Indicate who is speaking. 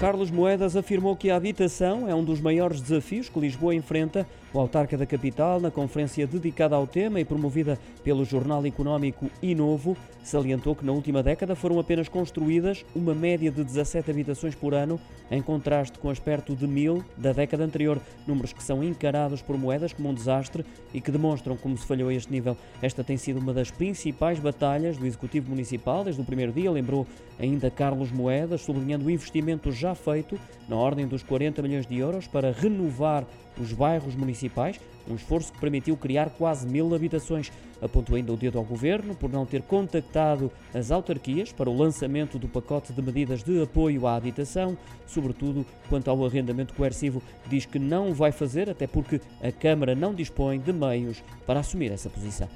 Speaker 1: Carlos Moedas afirmou que a habitação é um dos maiores desafios que Lisboa enfrenta. O autarca da capital, na conferência dedicada ao tema e promovida pelo jornal económico Inovo, salientou que na última década foram apenas construídas uma média de 17 habitações por ano, em contraste com as perto de mil da década anterior, números que são encarados por Moedas como um desastre e que demonstram como se falhou a este nível. Esta tem sido uma das principais batalhas do Executivo Municipal desde o primeiro dia, lembrou ainda Carlos Moedas, sublinhando o investimento já feito, na ordem dos 40 milhões de euros, para renovar os bairros municipais, um esforço que permitiu criar quase mil habitações. Apontou ainda o dedo ao governo por não ter contactado as autarquias para o lançamento do pacote de medidas de apoio à habitação, sobretudo quanto ao arrendamento coercivo. Diz que não vai fazer, até porque a Câmara não dispõe de meios para assumir essa posição.